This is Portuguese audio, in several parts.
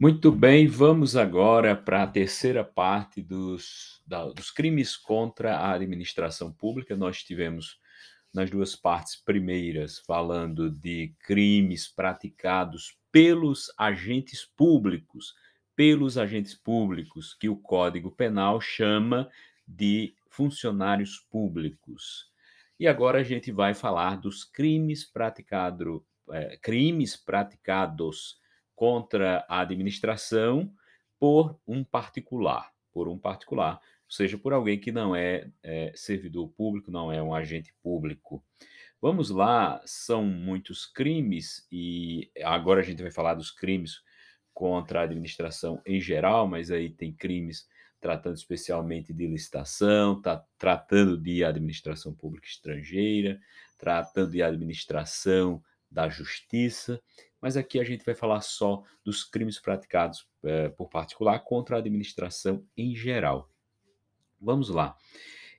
Muito bem, vamos agora para a terceira parte dos, da- dos crimes contra a administração pública. Nós tivemos nas duas partes primeiras falando de crimes praticados pelos agentes públicos, pelos agentes públicos, que o Código Penal chama de funcionários públicos. E agora a gente vai falar dos crimes praticado, eh, crimes praticados contra a administração por um particular, por um particular, ou seja, por alguém que não é, é, servidor público, não é um agente público. Vamos lá, são muitos crimes e agora a gente vai falar dos crimes contra a administração em geral, mas aí tem crimes tratando especialmente de licitação, tá tratando de administração pública estrangeira, tratando de administração da justiça, mas aqui a gente vai falar só dos crimes praticados eh, por particular contra a administração em geral. Vamos lá.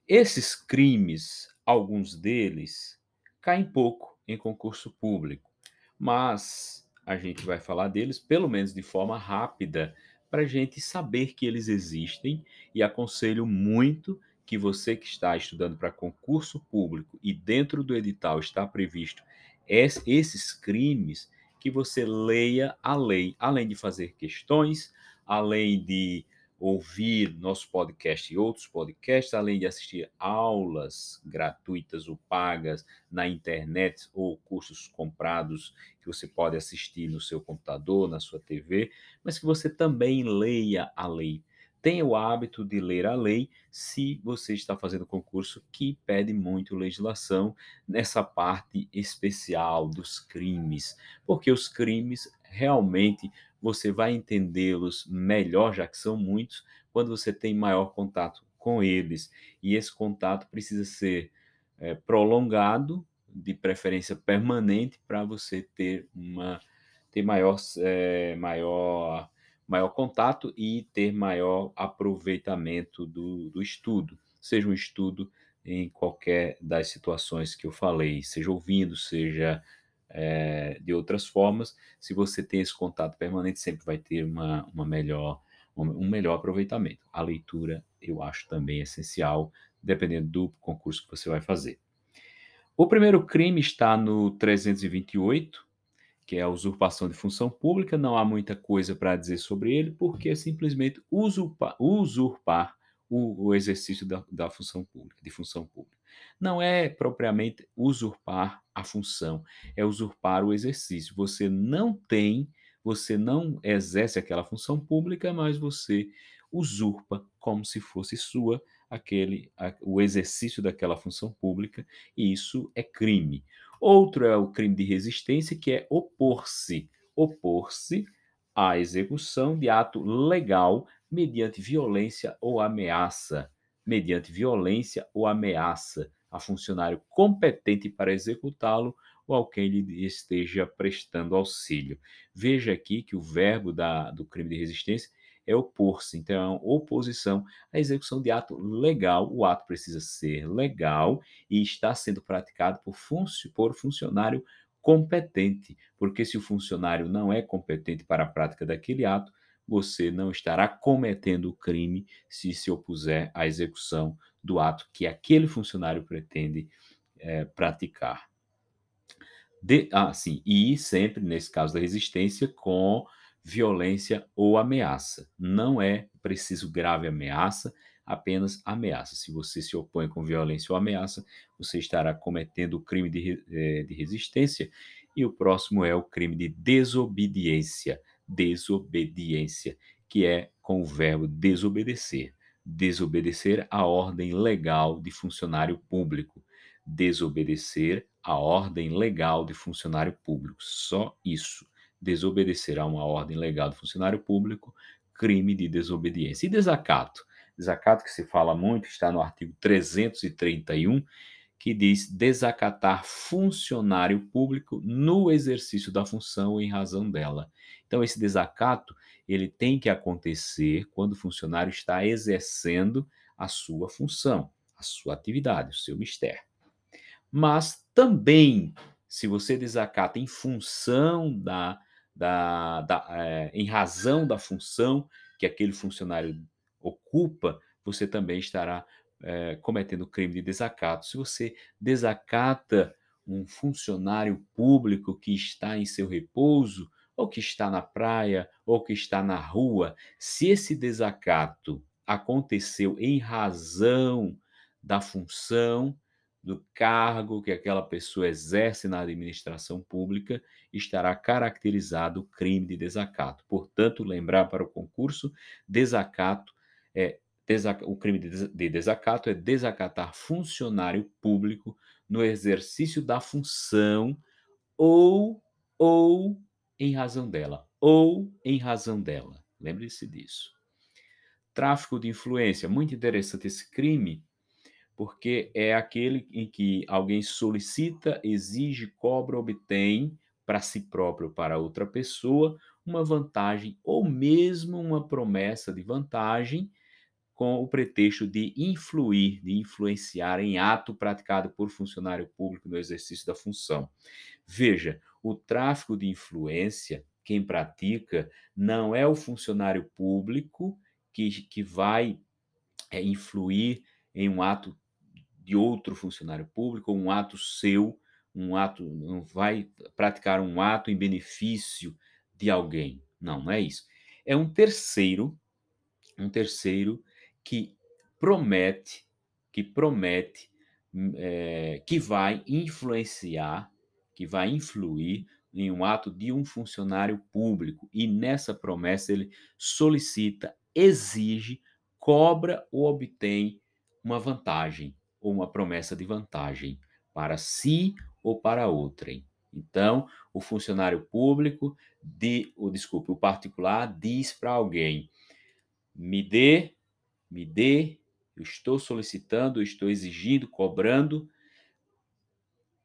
Esses crimes, alguns deles, caem pouco em concurso público, mas a gente vai falar deles, pelo menos de forma rápida, para a gente saber que eles existem e aconselho muito que você que está estudando para concurso público e dentro do edital está previsto es- esses crimes, que você leia a lei, além de fazer questões, além de ouvir nosso podcast e outros podcasts, além de assistir aulas gratuitas ou pagas na internet ou cursos comprados que você pode assistir no seu computador, na sua TV, mas que você também leia a lei. Tenha o hábito de ler a lei se você está fazendo concurso que pede muito legislação nessa parte especial dos crimes, porque os crimes realmente você vai entendê-los melhor, já que são muitos, quando você tem maior contato com eles. E esse contato precisa ser eh, prolongado, de preferência permanente, para você ter uma ter maior, eh, maior, maior contato e ter maior aproveitamento do, do estudo, seja um estudo em qualquer das situações que eu falei, seja ouvindo, seja eh, de outras formas, se você tem esse contato permanente, sempre vai ter uma, uma melhor, um melhor aproveitamento. A leitura eu acho também essencial, dependendo do concurso que você vai fazer. O primeiro crime está no 328, que é a usurpação de função pública. Não há muita coisa para dizer sobre ele, porque é simplesmente usurpa, usurpar o, o exercício da, da função pública, de função pública. Não é propriamente usurpar a função, é usurpar o exercício. Você não tem, você não exerce aquela função pública, mas você usurpa como se fosse sua aquele a, o exercício daquela função pública, e isso é crime. Outro é o crime de resistência, que é opor-se, opor-se à execução de ato legal mediante violência ou ameaça, mediante violência ou ameaça a funcionário competente para executá-lo ou ao quem lhe esteja prestando auxílio. Veja aqui que o verbo da, do crime de resistência é opor-se, então, é oposição à execução de ato legal. O ato precisa ser legal e está sendo praticado por, funcio, por funcionário competente, porque se o funcionário não é competente para a prática daquele ato, você não estará cometendo o crime se se opuser à execução do ato que aquele funcionário pretende é, praticar. De, ah, sim, e sempre, nesse caso da resistência, com violência ou ameaça. Não é preciso grave ameaça, apenas ameaça. Se você se opõe com violência ou ameaça, você estará cometendo o crime de, eh, de resistência. E o próximo é o crime de desobediência. Desobediência, que é com o verbo desobedecer. Desobedecer a ordem legal de funcionário público. Desobedecer a ordem legal de funcionário público. Só isso desobedecer a uma ordem legal do funcionário público, crime de desobediência. E desacato? Desacato que se fala muito, está no artigo 331, que diz desacatar funcionário público no exercício da função em razão dela. Então, esse desacato, ele tem que acontecer quando o funcionário está exercendo a sua função, a sua atividade, o seu mistério. Mas também, se você desacata em função da da, da é, em razão da função que aquele funcionário ocupa, você também estará é, cometendo crime de desacato. Se você desacata um funcionário público que está em seu repouso, ou que está na praia, ou que está na rua, se esse desacato aconteceu em razão da função, do cargo que aquela pessoa exerce na administração pública, estará caracterizado o crime de desacato. Portanto, lembrar para o concurso, desacato é o crime de desacato é desacatar funcionário público no exercício da função ou ou em razão dela, ou em razão dela. Lembre-se disso. Tráfico de influência, muito interessante esse crime, porque é aquele em que alguém solicita, exige, cobra, obtém para si próprio, para outra pessoa, uma vantagem ou mesmo uma promessa de vantagem com o pretexto de influir, de influenciar em ato praticado por funcionário público no exercício da função. Veja, o tráfico de influência, quem pratica, não é o funcionário público que, que vai é, influir em um ato de outro funcionário público, um ato seu, um ato, não vai praticar um ato em benefício de alguém. Não, não é isso. É um terceiro, um terceiro que promete, que promete, é, que vai influenciar, que vai influir em um ato de um funcionário público. E nessa promessa ele solicita, exige, cobra ou obtém uma vantagem ou uma promessa de vantagem para si ou para outrem. Então, o funcionário público, de, o desculpe, o particular diz para alguém: me dê me dê, eu estou solicitando, eu estou exigindo, cobrando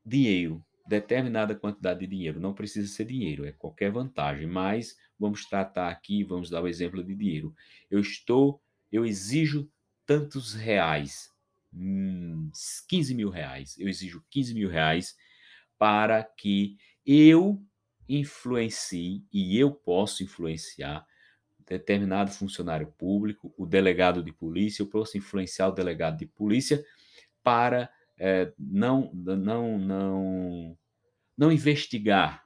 dinheiro, determinada quantidade de dinheiro. Não precisa ser dinheiro, é qualquer vantagem, mas vamos tratar aqui, vamos dar o exemplo de dinheiro. Eu estou, eu exijo tantos reais, hum, 15 mil reais. Eu exijo 15 mil reais para que eu influencie e eu posso influenciar determinado funcionário público, o delegado de polícia, eu posso influenciar o delegado de polícia para é, não, não, não, não investigar,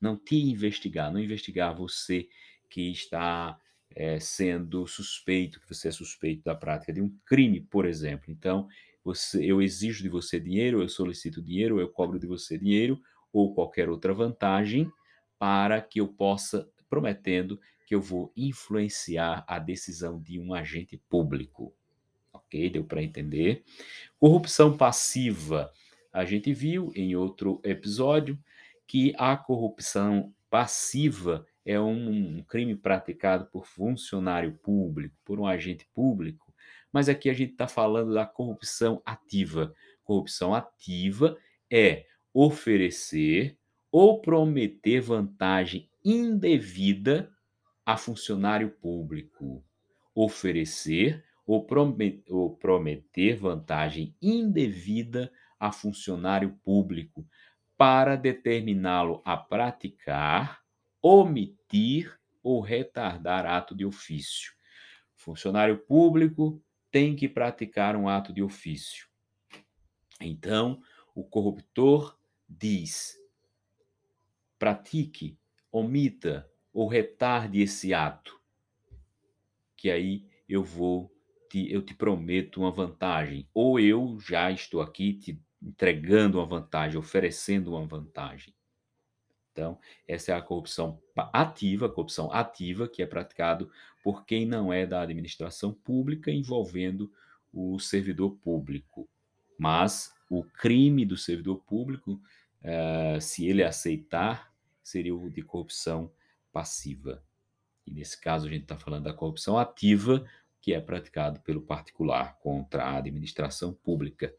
não te investigar, não investigar você que está é, sendo suspeito, que você é suspeito da prática de um crime, por exemplo. Então, você, eu exijo de você dinheiro, eu solicito dinheiro, eu cobro de você dinheiro ou qualquer outra vantagem para que eu possa, prometendo que eu vou influenciar a decisão de um agente público. Ok? Deu para entender? Corrupção passiva. A gente viu em outro episódio que a corrupção passiva é um crime praticado por funcionário público, por um agente público, mas aqui a gente está falando da corrupção ativa. Corrupção ativa é oferecer ou prometer vantagem indevida a funcionário público oferecer ou prometer vantagem indevida a funcionário público para determiná-lo a praticar, omitir ou retardar ato de ofício. Funcionário público tem que praticar um ato de ofício. Então, o corruptor diz: pratique, omita, ou retarde esse ato, que aí eu vou te, eu te prometo uma vantagem, ou eu já estou aqui te entregando uma vantagem, oferecendo uma vantagem. Então, essa é a corrupção ativa, a corrupção ativa que é praticado por quem não é da administração pública envolvendo o servidor público. Mas o crime do servidor público, uh, se ele aceitar, seria o de corrupção passiva. E nesse caso a gente está falando da corrupção ativa, que é praticado pelo particular contra a administração pública.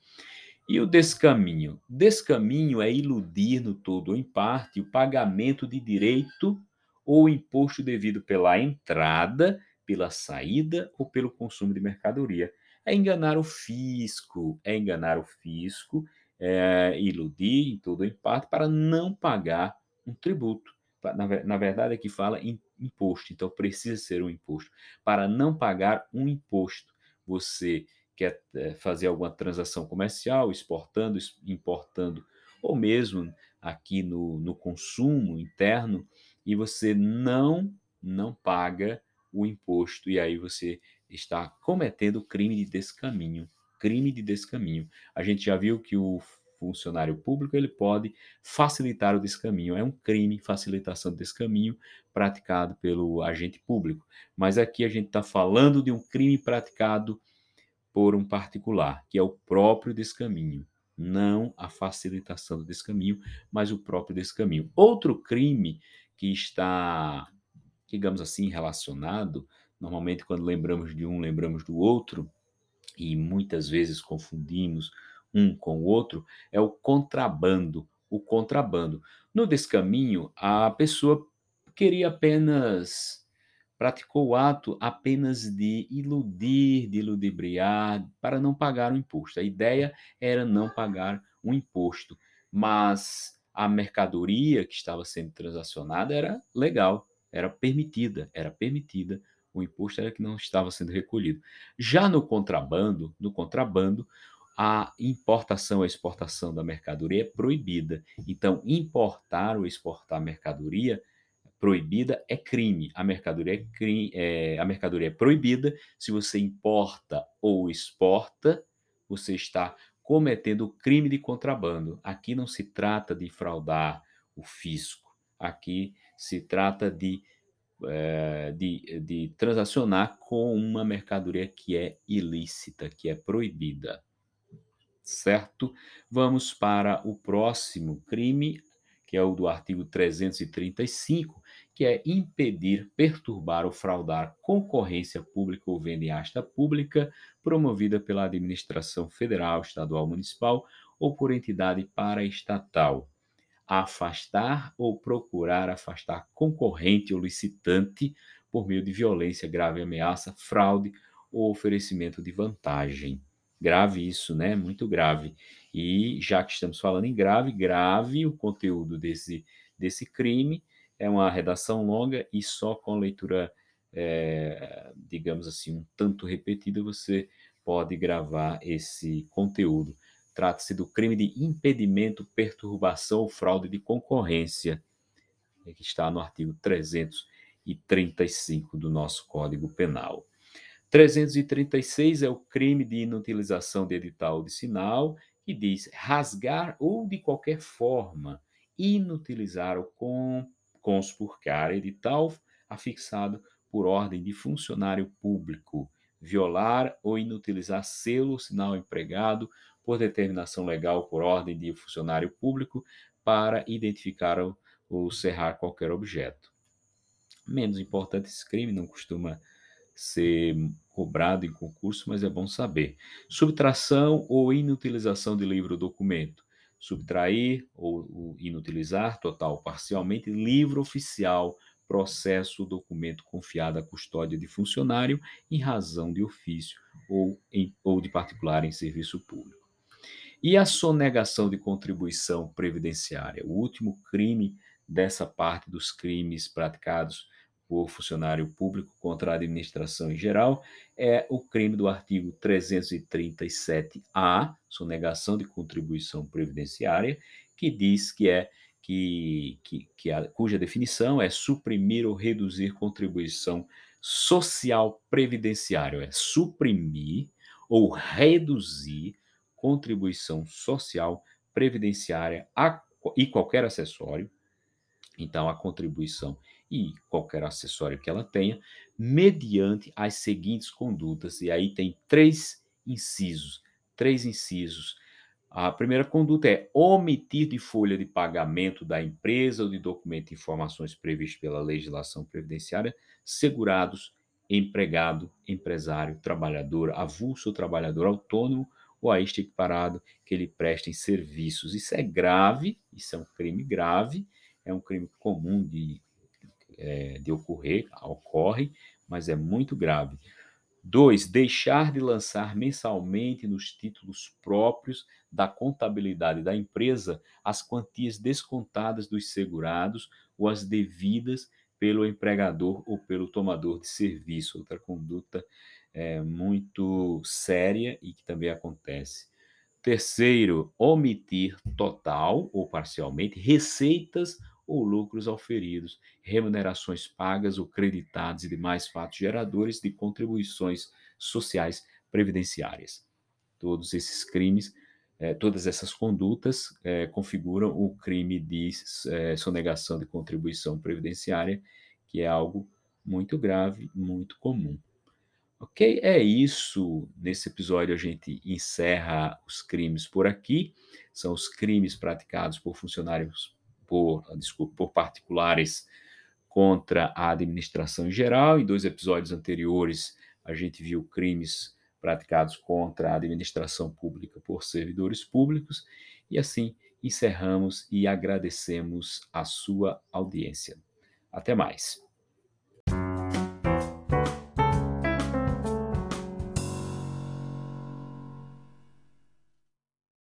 E o descaminho? Descaminho é iludir no todo ou em parte o pagamento de direito ou imposto devido pela entrada, pela saída ou pelo consumo de mercadoria. É enganar o fisco, é enganar o fisco, é iludir em todo ou em parte para não pagar um tributo na, na verdade aqui fala em imposto, então precisa ser um imposto. Para não pagar um imposto, você quer é, fazer alguma transação comercial, exportando, importando, ou mesmo aqui no, no consumo interno, e você não, não paga o imposto, e aí você está cometendo crime de descaminho. Crime de descaminho. A gente já viu que o funcionário público ele pode facilitar o descaminho. É um crime facilitação do descaminho praticado pelo agente público. Mas aqui a gente está falando de um crime praticado por um particular, que é o próprio descaminho. Não a facilitação do descaminho, mas o próprio descaminho. Outro crime que está, digamos assim, relacionado, normalmente quando lembramos de um, lembramos do outro, e muitas vezes confundimos um com o outro, é o contrabando. O contrabando. No descaminho, a pessoa queria apenas praticou o ato apenas de iludir, de ludibriar, para não pagar o imposto. A ideia era não pagar o imposto, mas a mercadoria que estava sendo transacionada era legal, era permitida, era permitida. O imposto era que não estava sendo recolhido. Já no contrabando, no contrabando, a importação e exportação da mercadoria é proibida. Então, importar ou exportar mercadoria proibida é crime. A mercadoria é, crime, é, a mercadoria é proibida. Se você importa ou exporta, você está cometendo crime de contrabando. Aqui não se trata de fraudar o fisco. Aqui se trata de, é, de, de transacionar com uma mercadoria que é ilícita, que é proibida certo? Vamos para o próximo crime, que é o do artigo 335, que é impedir, perturbar ou fraudar concorrência pública ou venda em asta pública promovida pela administração federal, estadual, municipal ou por entidade paraestatal. Afastar ou procurar afastar concorrente ou licitante por meio de violência, grave ameaça, fraude ou oferecimento de vantagem. Grave isso, né? Muito grave. E já que estamos falando em grave, grave o conteúdo desse, desse crime. É uma redação longa e só com leitura, é, digamos assim, um tanto repetida, você pode gravar esse conteúdo. Trata-se do crime de impedimento, perturbação ou fraude de concorrência, que está no artigo 335 do nosso Código Penal. 336 é o crime de inutilização de edital de sinal, que diz rasgar ou de qualquer forma inutilizar o conspurcar edital afixado por ordem de funcionário público, violar ou inutilizar selo sinal empregado por determinação legal por ordem de funcionário público para identificar ou, ou cerrar qualquer objeto. Menos importante esse crime, não costuma ser cobrado em concurso, mas é bom saber. Subtração ou inutilização de livro ou documento. Subtrair ou inutilizar, total ou parcialmente, livro oficial, processo documento confiado à custódia de funcionário em razão de ofício ou, em, ou de particular em serviço público. E a sonegação de contribuição previdenciária, o último crime dessa parte dos crimes praticados por funcionário público contra a administração em geral é o crime do artigo 337-A, sonegação de contribuição previdenciária, que diz que é que, que, que a, cuja definição é suprimir ou reduzir contribuição social previdenciária, é suprimir ou reduzir contribuição social previdenciária a, e qualquer acessório. Então, a contribuição e qualquer acessório que ela tenha, mediante as seguintes condutas. E aí tem três incisos, três incisos. A primeira conduta é omitir de folha de pagamento da empresa ou de documento de informações previstas pela legislação previdenciária segurados, empregado, empresário, trabalhador, avulso trabalhador autônomo ou a este equiparado que lhe prestem serviços. Isso é grave, isso é um crime grave, é um crime comum de é, de ocorrer, ocorre, mas é muito grave. 2. Deixar de lançar mensalmente nos títulos próprios da contabilidade da empresa as quantias descontadas dos segurados ou as devidas pelo empregador ou pelo tomador de serviço. Outra conduta é, muito séria e que também acontece. Terceiro, omitir total ou parcialmente receitas ou lucros auferidos, remunerações pagas ou creditadas e demais fatos geradores de contribuições sociais previdenciárias. Todos esses crimes, eh, todas essas condutas eh, configuram o crime de eh, sonegação de contribuição previdenciária, que é algo muito grave, muito comum. Ok? É isso. Nesse episódio a gente encerra os crimes por aqui. São os crimes praticados por funcionários, por, desculpa, por particulares contra a administração em geral. Em dois episódios anteriores a gente viu crimes praticados contra a administração pública por servidores públicos. E assim encerramos e agradecemos a sua audiência. Até mais.